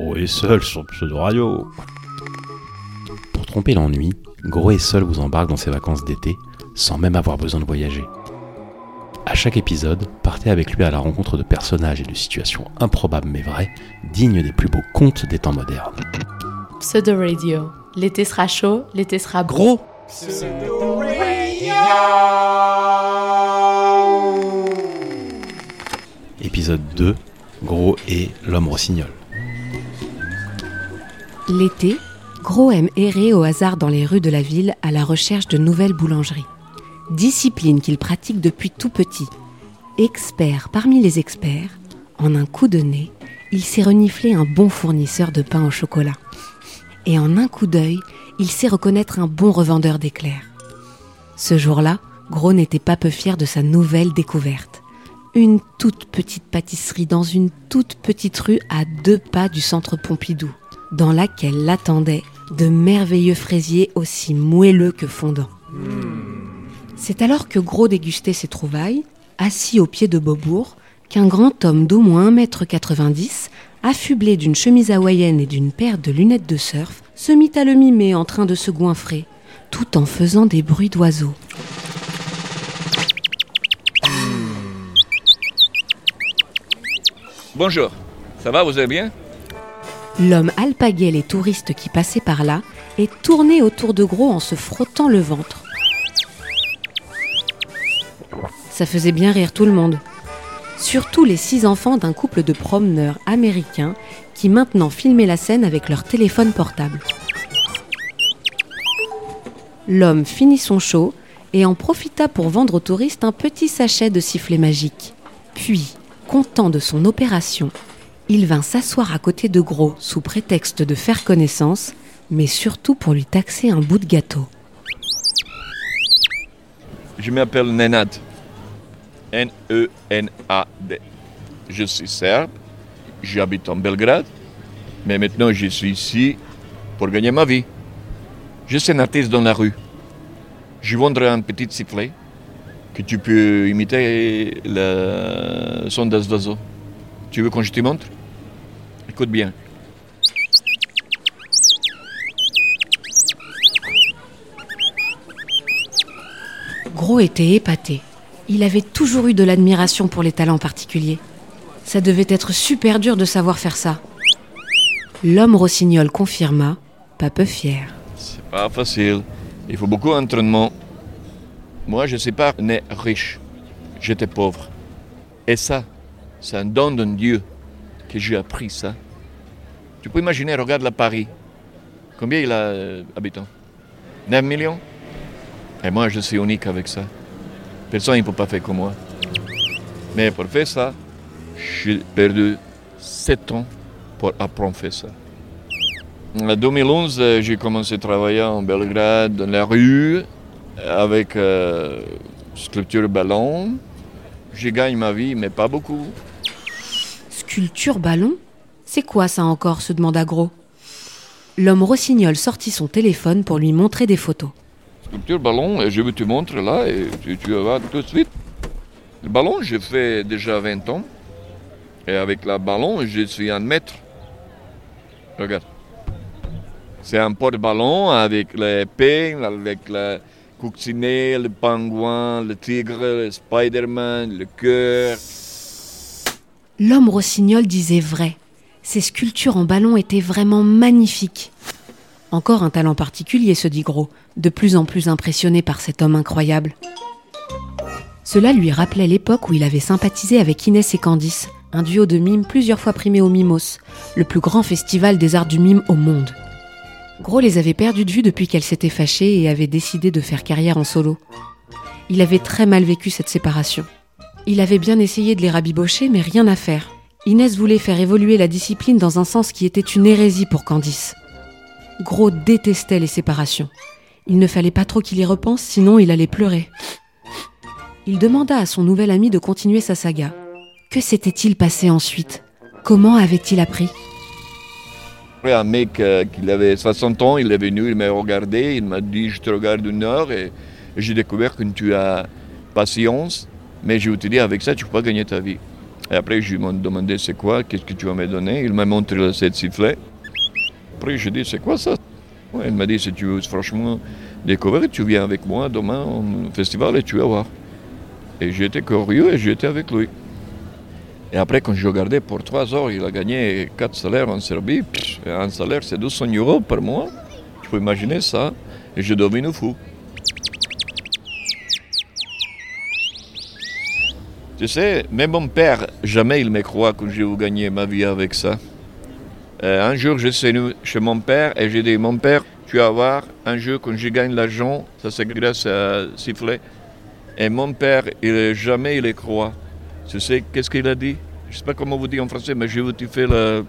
Gros et seul sur Pseudo Radio. Pour tromper l'ennui, Gros et seul vous embarque dans ses vacances d'été sans même avoir besoin de voyager. À chaque épisode, partez avec lui à la rencontre de personnages et de situations improbables mais vraies, dignes des plus beaux contes des temps modernes. Pseudo Radio. L'été sera chaud, l'été sera Gros Épisode 2 Gros et l'homme rossignol. L'été, Gros aime errer au hasard dans les rues de la ville à la recherche de nouvelles boulangeries. Discipline qu'il pratique depuis tout petit. Expert parmi les experts, en un coup de nez, il s'est reniflé un bon fournisseur de pain au chocolat. Et en un coup d'œil, il sait reconnaître un bon revendeur d'éclairs. Ce jour-là, Gros n'était pas peu fier de sa nouvelle découverte. Une toute petite pâtisserie dans une toute petite rue à deux pas du centre Pompidou, dans laquelle l'attendaient de merveilleux fraisiers aussi moelleux que fondants. C'est alors que Gros dégustait ses trouvailles, assis au pied de Beaubourg, qu'un grand homme d'au moins 1m90, affublé d'une chemise hawaïenne et d'une paire de lunettes de surf, se mit à le mimer en train de se goinfrer, tout en faisant des bruits d'oiseaux. Bonjour, ça va, vous allez bien? L'homme alpaguait les touristes qui passaient par là et tournait autour de Gros en se frottant le ventre. Ça faisait bien rire tout le monde. Surtout les six enfants d'un couple de promeneurs américains qui maintenant filmaient la scène avec leur téléphone portable. L'homme finit son show et en profita pour vendre aux touristes un petit sachet de sifflet magique. Puis, content de son opération, il vint s'asseoir à côté de Gros sous prétexte de faire connaissance, mais surtout pour lui taxer un bout de gâteau. Je m'appelle Nenad. N-E-N-A-D. Je suis serbe, j'habite en Belgrade, mais maintenant je suis ici pour gagner ma vie. Je suis un artiste dans la rue. Je vendrai un petit sifflet que tu peux imiter le son des oiseaux. Tu veux qu'on je te montre? Écoute bien. Gros était épaté. Il avait toujours eu de l'admiration pour les talents particuliers. Ça devait être super dur de savoir faire ça. L'homme rossignol confirma, pas peu fier. C'est pas facile. Il faut beaucoup d'entraînement. Moi, je ne suis pas né riche. J'étais pauvre. Et ça, c'est un don de Dieu que j'ai appris ça. Tu peux imaginer, regarde la Paris. Combien il a euh, habitants? 9 millions? Et moi, je suis unique avec ça. Personne ne peut pas faire comme moi. Mais pour faire ça, j'ai perdu 7 ans pour apprendre à faire ça. En 2011, euh, j'ai commencé à travailler en Belgrade, dans la rue, avec euh, sculpture ballon. Je gagne ma vie, mais pas beaucoup. Sculpture ballon C'est quoi ça encore se demanda Gros. L'homme rossignol sortit son téléphone pour lui montrer des photos. Sculpture ballon, et je vais te montrer là, et tu, vas tout de suite. Le ballon, j'ai fait déjà 20 ans. Et avec le ballon, je suis un maître. Regarde. C'est un porte-ballon avec l'épée, avec le coccinet, le pingouin, le tigre, le Spider-Man, le cœur. L'homme rossignol disait vrai. Ces sculptures en ballon étaient vraiment magnifiques. Encore un talent particulier, se dit Gros, de plus en plus impressionné par cet homme incroyable. Cela lui rappelait l'époque où il avait sympathisé avec Inès et Candice, un duo de mimes plusieurs fois primé au Mimos, le plus grand festival des arts du mime au monde. Gros les avait perdues de vue depuis qu'elle s'était fâchée et avait décidé de faire carrière en solo. Il avait très mal vécu cette séparation. Il avait bien essayé de les rabibocher, mais rien à faire. Inès voulait faire évoluer la discipline dans un sens qui était une hérésie pour Candice. Gros détestait les séparations. Il ne fallait pas trop qu'il y repense, sinon il allait pleurer. Il demanda à son nouvel ami de continuer sa saga. Que s'était-il passé ensuite? Comment avait-il appris? Un mec euh, qui avait 60 ans, il est venu, il m'a regardé, il m'a dit Je te regarde une heure et, et j'ai découvert que tu as patience, mais je vais te dire avec ça, tu ne peux pas gagner ta vie. Et après, je lui ai demandé c'est quoi, qu'est-ce que tu vas me donner? Il m'a montré le set sifflet. Après, je lui ai dit c'est quoi ça? Il m'a dit si tu veux franchement découvrir, tu viens avec moi demain au festival et tu vas voir. Et j'étais curieux et j'étais avec lui. Et après, quand je regardais pour 3 heures, il a gagné 4 salaires en Serbie. Un salaire, c'est 200 euros par mois. Tu peux imaginer ça? Et je devine fou. Tu sais, même mon père, jamais il me croit que j'ai gagné ma vie avec ça. Euh, un jour, je suis chez mon père et j'ai dit Mon père, tu vas voir, un jour, quand je gagne l'argent, ça c'est grâce à Sifflet. Et mon père, il, jamais il le croit. Tu sais, qu'est-ce qu'il a dit? Je ne sais pas comment vous dire en français, mais je vous fais la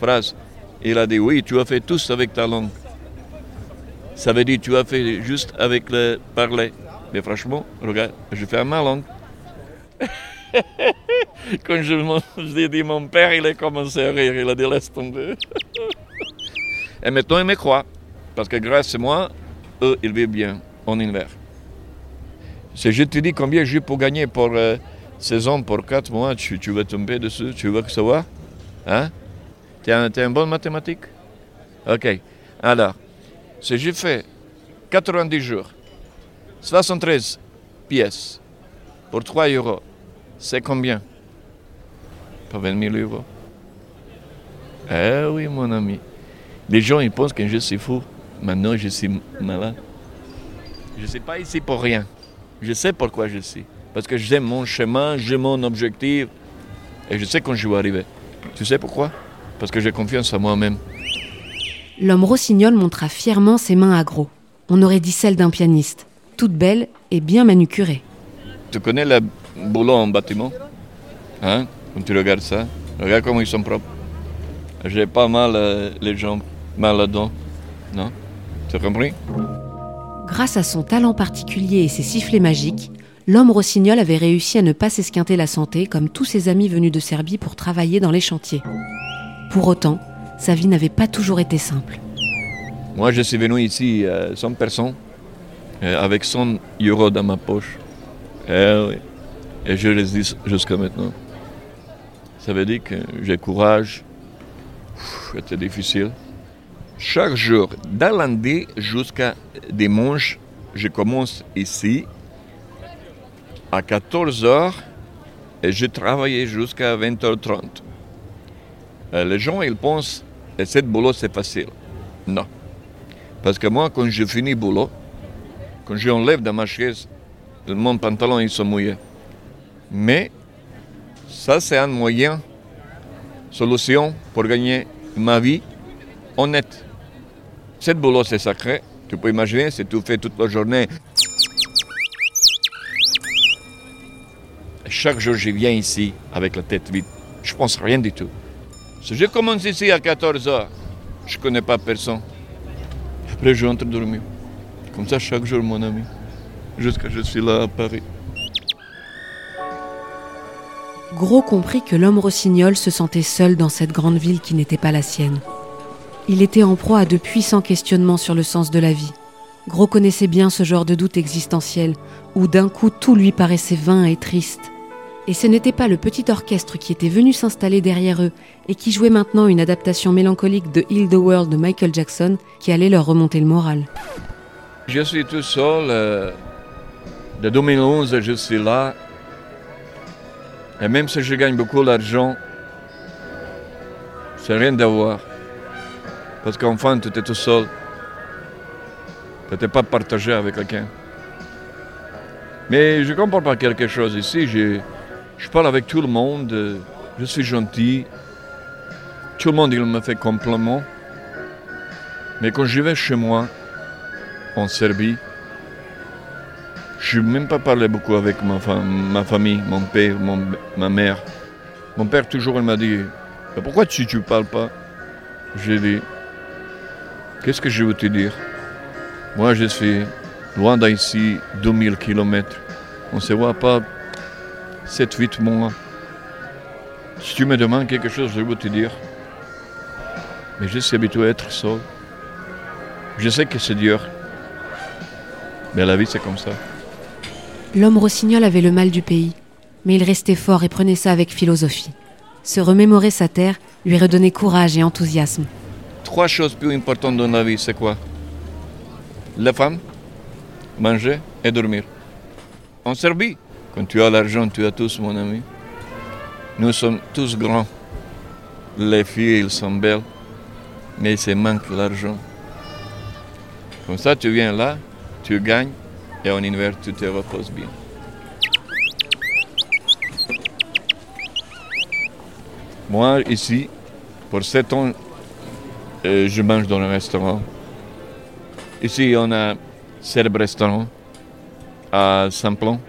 phrase. Il a dit Oui, tu as fait tout avec ta langue. Ça veut dire tu as fait juste avec le parler. Mais franchement, regarde, je fais ma langue. Quand je, je dit mon père, il a commencé à rire. Il a dit laisse tomber. Et maintenant, il me croit. Parce que grâce à moi, eux, ils vivent bien en hiver. Si je te dis combien j'ai pour gagner pour euh, saison, pour 4 mois, tu, tu vas tomber dessus, tu veux savoir Hein? Tu es un, t'es un bon mathématique? Ok. Alors, si j'ai fait 90 jours, 73 pièces pour 3 euros, c'est combien? Pas 20 000 euros. Eh oui, mon ami. Les gens, ils pensent que je suis fou. Maintenant, je suis malade. Je ne suis pas ici pour rien. Je sais pourquoi je suis. Parce que j'aime mon chemin, j'ai mon objectif. Et je sais quand je vais arriver. Tu sais pourquoi? Parce que j'ai confiance en moi-même. L'homme rossignol montra fièrement ses mains à gros. On aurait dit celles d'un pianiste, toutes belles et bien manucurées. Tu connais le boulot en bâtiment Hein? Quand tu regardes ça, regarde comment ils sont propres. J'ai pas mal euh, les jambes, mal là-dedans. Non? Tu as compris? Grâce à son talent particulier et ses sifflets magiques, l'homme rossignol avait réussi à ne pas s'esquinter la santé comme tous ses amis venus de Serbie pour travailler dans les chantiers. Pour autant, sa vie n'avait pas toujours été simple. Moi, je suis venu ici euh, sans personne, euh, avec 100 euros dans ma poche. Eh oui. Et je résiste jusqu'à maintenant. Ça veut dire que j'ai courage. C'était difficile. Chaque jour, dans lundi jusqu'à dimanche, je commence ici à 14h et je travaillais jusqu'à 20h30. Euh, les gens, ils pensent que ce boulot, c'est facile. Non. Parce que moi, quand je finis le boulot, quand j'enlève de ma chaise, mon pantalon, ils sont mouillés. Mais ça, c'est un moyen, solution pour gagner ma vie honnête. Ce boulot, c'est sacré. Tu peux imaginer, si tu fais toute la journée. Chaque jour, je viens ici avec la tête vide. Je pense rien du tout. Si je commence ici à 14 heures, je ne connais pas personne. Après, je rentre dormir. Comme ça, chaque jour, mon ami. Jusqu'à je suis là à Paris. Gros comprit que l'homme rossignol se sentait seul dans cette grande ville qui n'était pas la sienne. Il était en proie à de puissants questionnements sur le sens de la vie. Gros connaissait bien ce genre de doute existentiel, où d'un coup tout lui paraissait vain et triste. Et ce n'était pas le petit orchestre qui était venu s'installer derrière eux et qui jouait maintenant une adaptation mélancolique de Heal the World de Michael Jackson qui allait leur remonter le moral. Je suis tout seul. euh, de 2011, je suis là. Et même si je gagne beaucoup d'argent, c'est rien d'avoir. Parce qu'enfin, tu étais tout seul. Tu n'étais pas partagé avec quelqu'un. Mais je comprends pas quelque chose ici. Je, je parle avec tout le monde. Je suis gentil. Tout le monde, il me fait compliment. Mais quand je vais chez moi, en Serbie, je n'ai même pas parlé beaucoup avec ma, famille, mon père, ma mère. Mon père, toujours, il m'a dit Pourquoi tu ne parles pas? J'ai dit Qu'est-ce que je veux te dire? Moi, je suis loin d'ici 2000 km. On ne se voit pas 7-8 mois. Si tu me demandes quelque chose, je veux te dire. Mais je suis habitué à être seul. Je sais que c'est dur. Mais la vie, c'est comme ça. L'homme rossignol avait le mal du pays. mais il restait fort et prenait ça avec philosophie. Se remémorer sa terre lui redonnait courage et enthousiasme. Trois choses plus importantes dans la vie, c'est quoi? La femme, manger et dormir. En Serbie, quand tu as l'argent, tu as tous, mon ami. Nous sommes tous grands. Les filles, elles sont belles, mais il manque l'argent. Comme ça, tu viens là, tu gagnes, et en hiver, tu te reposes bien. Moi, ici, pour 7 ans, euh, je mange dans un restaurant. Ici, on a Serbe Restaurant à Saint-Plan.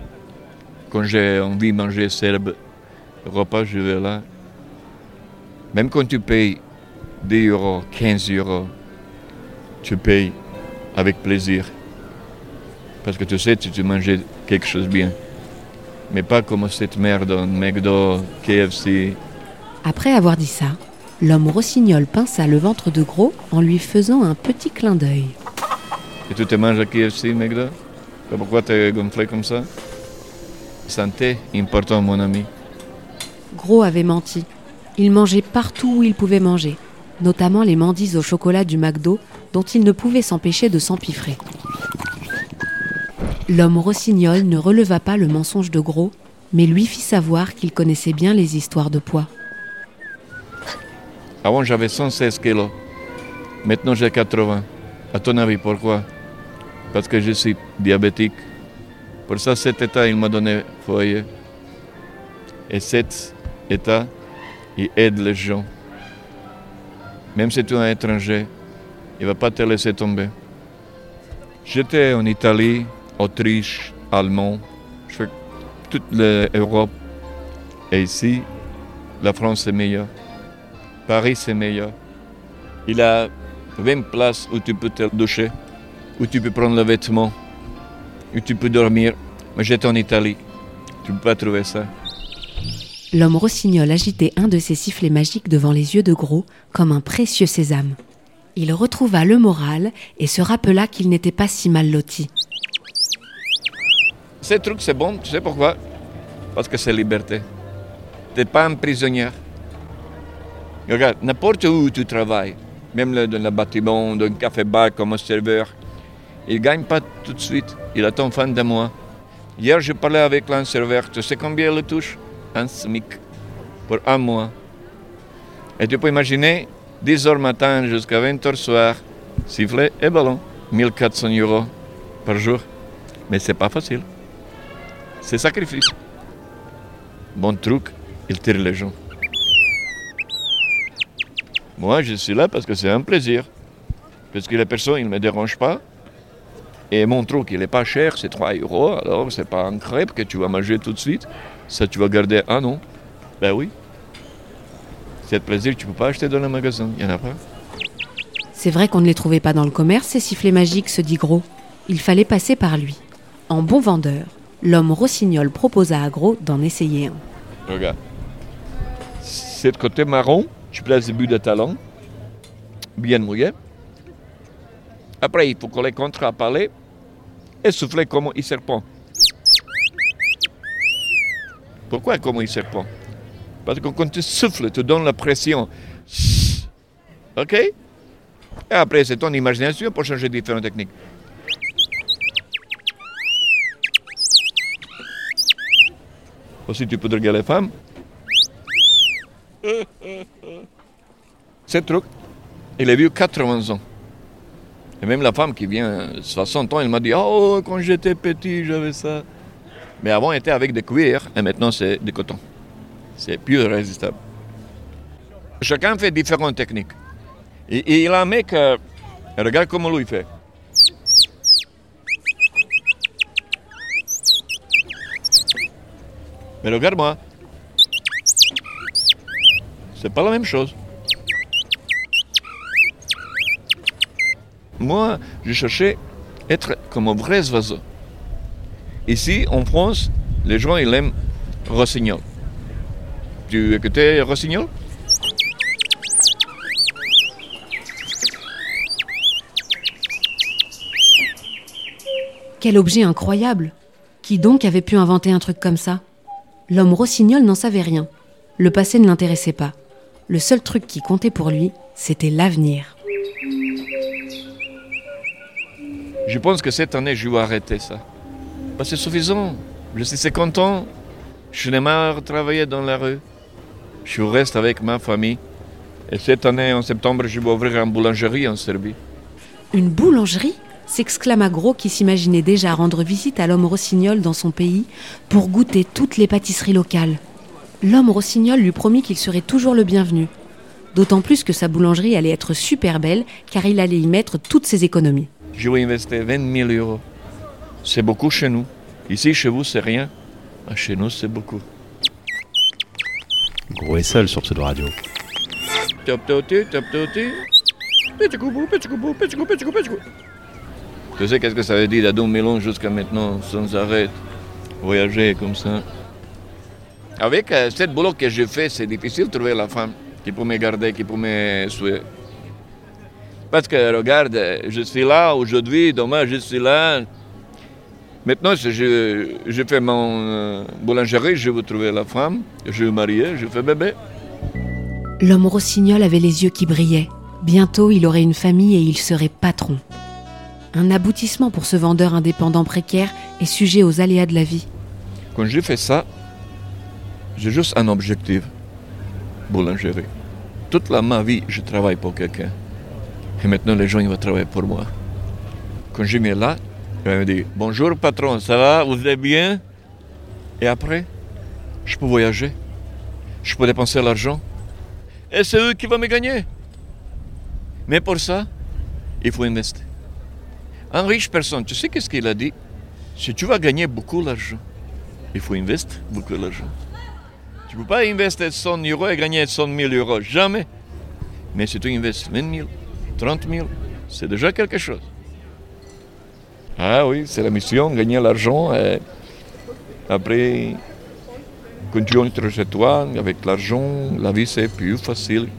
Quand j'ai envie de manger serbe repas, je vais là. Même quand tu payes 10 euros, 15 euros, tu payes avec plaisir. Parce que tu sais, tu, tu manges quelque chose de bien. Mais pas comme cette merde McDo, KFC. Après avoir dit ça, l'homme rossignol pinça le ventre de Gros en lui faisant un petit clin d'œil. Et tu te manges à KFC, McDo? Pourquoi tu es gonflé comme ça? Santé, important, mon ami. Gros avait menti. Il mangeait partout où il pouvait manger, notamment les mandis au chocolat du McDo dont il ne pouvait s'empêcher de s'empiffrer. L'homme rossignol ne releva pas le mensonge de Gros, mais lui fit savoir qu'il connaissait bien les histoires de poids. Avant, j'avais 116 kilos. Maintenant, j'ai 80. À ton avis, pourquoi? Parce que je suis diabétique. Pour ça, cet état, il m'a donné foyer. Et cet état, il aide les gens. Même si tu es un étranger, il ne va pas te laisser tomber. J'étais en Italie, Autriche, Allemand, je fais toute l'Europe. Et ici, la France est meilleure. Paris, c'est meilleur. Il a 20 places où tu peux te doucher, où tu peux prendre le vêtement, où tu peux dormir. Moi, j'étais en Italie. Tu ne peux pas trouver ça. L'homme rossignol agitait un de ses sifflets magiques devant les yeux de Gros comme un précieux sésame. Il retrouva le moral et se rappela qu'il n'était pas si mal loti. Ce truc, c'est bon, tu sais pourquoi? Parce que c'est liberté. Tu n'es pas un prisonnier. Regarde, n'importe où tu travailles, même dans le bâtiment, dans un café-bar comme un serveur, il ne gagne pas tout de suite. Il attend fin de mois. Hier, je parlais avec un serveur. Tu sais combien il touche? Un SMIC pour un mois. Et tu peux imaginer, 10 heures matin jusqu'à 20 heures soir, sifflet et ballon. 1400 euros par jour. Mais c'est pas facile. C'est sacrifice. Bon truc, il tire les gens. Moi, je suis là parce que c'est un plaisir. Parce que les personnes, ils ne me dérangent pas. Et mon truc, il n'est pas cher, c'est 3 euros. Alors, c'est pas un crêpe que tu vas manger tout de suite. Ça, tu vas garder un an. Ben oui. C'est plaisir tu ne peux pas acheter dans le magasin. Il n'y en a pas. C'est vrai qu'on ne les trouvait pas dans le commerce, ces sifflets magiques, se dit Gros. Il fallait passer par lui. En bon vendeur, l'homme rossignol proposa à Gros d'en essayer un. Regarde. C'est côté marron, tu places le but de talon, bien mouillé. Après, il faut coller contre à parler et souffler comme un serpent. Pourquoi comme un serpent? Parce que quand tu souffles, tu donnes la pression. OK? Et après, c'est ton imagination pour changer différentes techniques. Aussi, tu peux draguer les femmes. Ce truc, il a vu 80 ans. Et même la femme qui vient 60 ans, elle m'a dit Oh, quand j'étais petit, j'avais ça. Mais avant, était avec des cuirs et maintenant, c'est du coton. C'est plus résistable. Chacun fait différentes techniques. Il a un mec, euh, regarde comment lui fait. Mais regarde-moi. C'est pas la même chose. Moi, je cherchais être comme un vrai oiseau. Ici, en France, les gens, ils aiment Rossignol. Tu écoutais Rossignol? Quel objet incroyable Qui donc avait pu inventer un truc comme ça? L'homme rossignol n'en savait rien. Le passé ne l'intéressait pas. Le seul truc qui comptait pour lui, c'était l'avenir. Je pense que cette année, je vais arrêter ça. Bah, c'est suffisant. Je suis 50 ans. Je n'ai marre de travailler dans la rue. Je reste avec ma famille. Et cette année, en septembre, je vais ouvrir une boulangerie en Serbie. Une boulangerie? S'exclama Gros qui s'imaginait déjà rendre visite à l'homme rossignol dans son pays pour goûter toutes les pâtisseries locales. L'homme rossignol lui promit qu'il serait toujours le bienvenu. D'autant plus que sa boulangerie allait être super belle car il allait y mettre toutes ses économies. Je vais investir 20 000 euros. C'est beaucoup chez nous. Ici, chez vous, c'est rien. Ah, Chez nous, c'est beaucoup. Gros est seul sur Pseudo Radio. Top top Tu sais qu'est-ce que ça veut dire d'Adam Mélon jusqu'à maintenant, sans arrêt, voyager comme ça? Avec euh, cette boulot que j'ai fait, c'est difficile de trouver la femme qui peut me garder, qui peut me suivre. Parce que regarde, euh, je suis là aujourd'hui, demain je suis là. Maintenant, si je, je fais mon euh, boulangerie, je veux trouver la femme, je veux marier, je fais bébé. L'homme rossignol avait les yeux qui brillaient. Bientôt, il aurait une famille et il serait patron. Un aboutissement pour ce vendeur indépendant précaire et sujet aux aléas de la vie. Quand j'ai fait ça, j'ai juste un objectif, boulangerie. Toute ma vie, je travaille pour quelqu'un. Et maintenant, les gens, ils vont travailler pour moi. Quand je mets là, ils me dire Bonjour patron, ça va? Vous êtes bien Et après, je peux voyager. Je peux dépenser l'argent. Et c'est eux qui vont me gagner. Mais pour ça, il faut investir. Un riche personne, tu sais qu'est-ce qu'il a dit? Si tu vas gagner beaucoup d'argent, il faut investir beaucoup d'argent. Tu ne peux pas investir 100 euros et gagner 100 000 euros. Jamais. Mais si tu investis 20 000, 30 000, c'est déjà quelque chose. Ah oui, c'est la mission, gagner l'argent. Après, quand tu chez toi, avec l'argent, la vie c'est plus facile,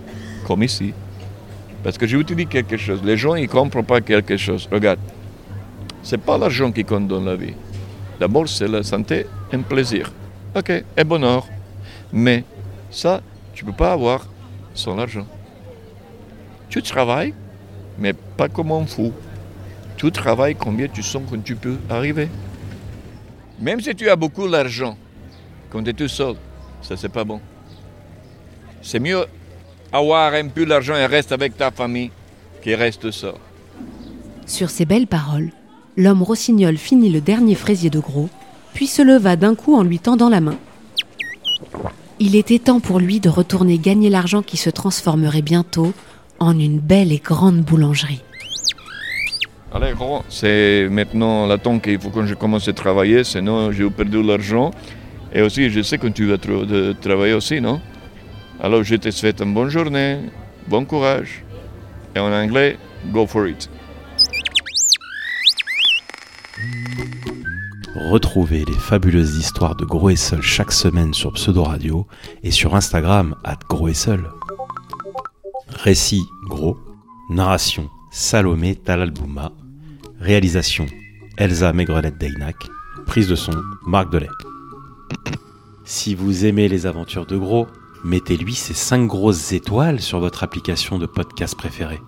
comme ici. Parce que je te dire quelque chose. Les gens, ils ne comprennent pas quelque chose. Regarde, ce n'est pas l'argent qui compte dans la vie. D'abord, c'est la santé un plaisir. Ok, et bonheur. Mais ça, tu peux pas avoir sans l'argent. Tu travailles, mais pas comme un fou. Tu travailles combien tu sens quand tu peux arriver. Même si tu as beaucoup d'argent, quand tu es tout seul, ça c'est pas bon. C'est mieux avoir un peu d'argent et rester avec ta famille qui reste seul. Sur ces belles paroles, l'homme rossignol finit le dernier fraisier de gros, puis se leva d'un coup en lui tendant la main. Il était temps pour lui de retourner gagner l'argent qui se transformerait bientôt en une belle et grande boulangerie. Allez, gros, c'est maintenant le temps qu'il faut que je commence à travailler, sinon j'ai perdu l'argent. Et aussi, je sais que tu vas travailler aussi, non? Alors, je te souhaite une bonne journée, bon courage. Et en anglais, go for it. Retrouvez les fabuleuses histoires de Gros et Seul chaque semaine sur Pseudo Radio et sur Instagram at Gros et. Récit Gros, narration Salomé Talalbouma, réalisation Elsa Maigrenette Deynac, prise de son Marc Delay. Si vous aimez les aventures de Gros, mettez-lui ces 5 grosses étoiles sur votre application de podcast préférée.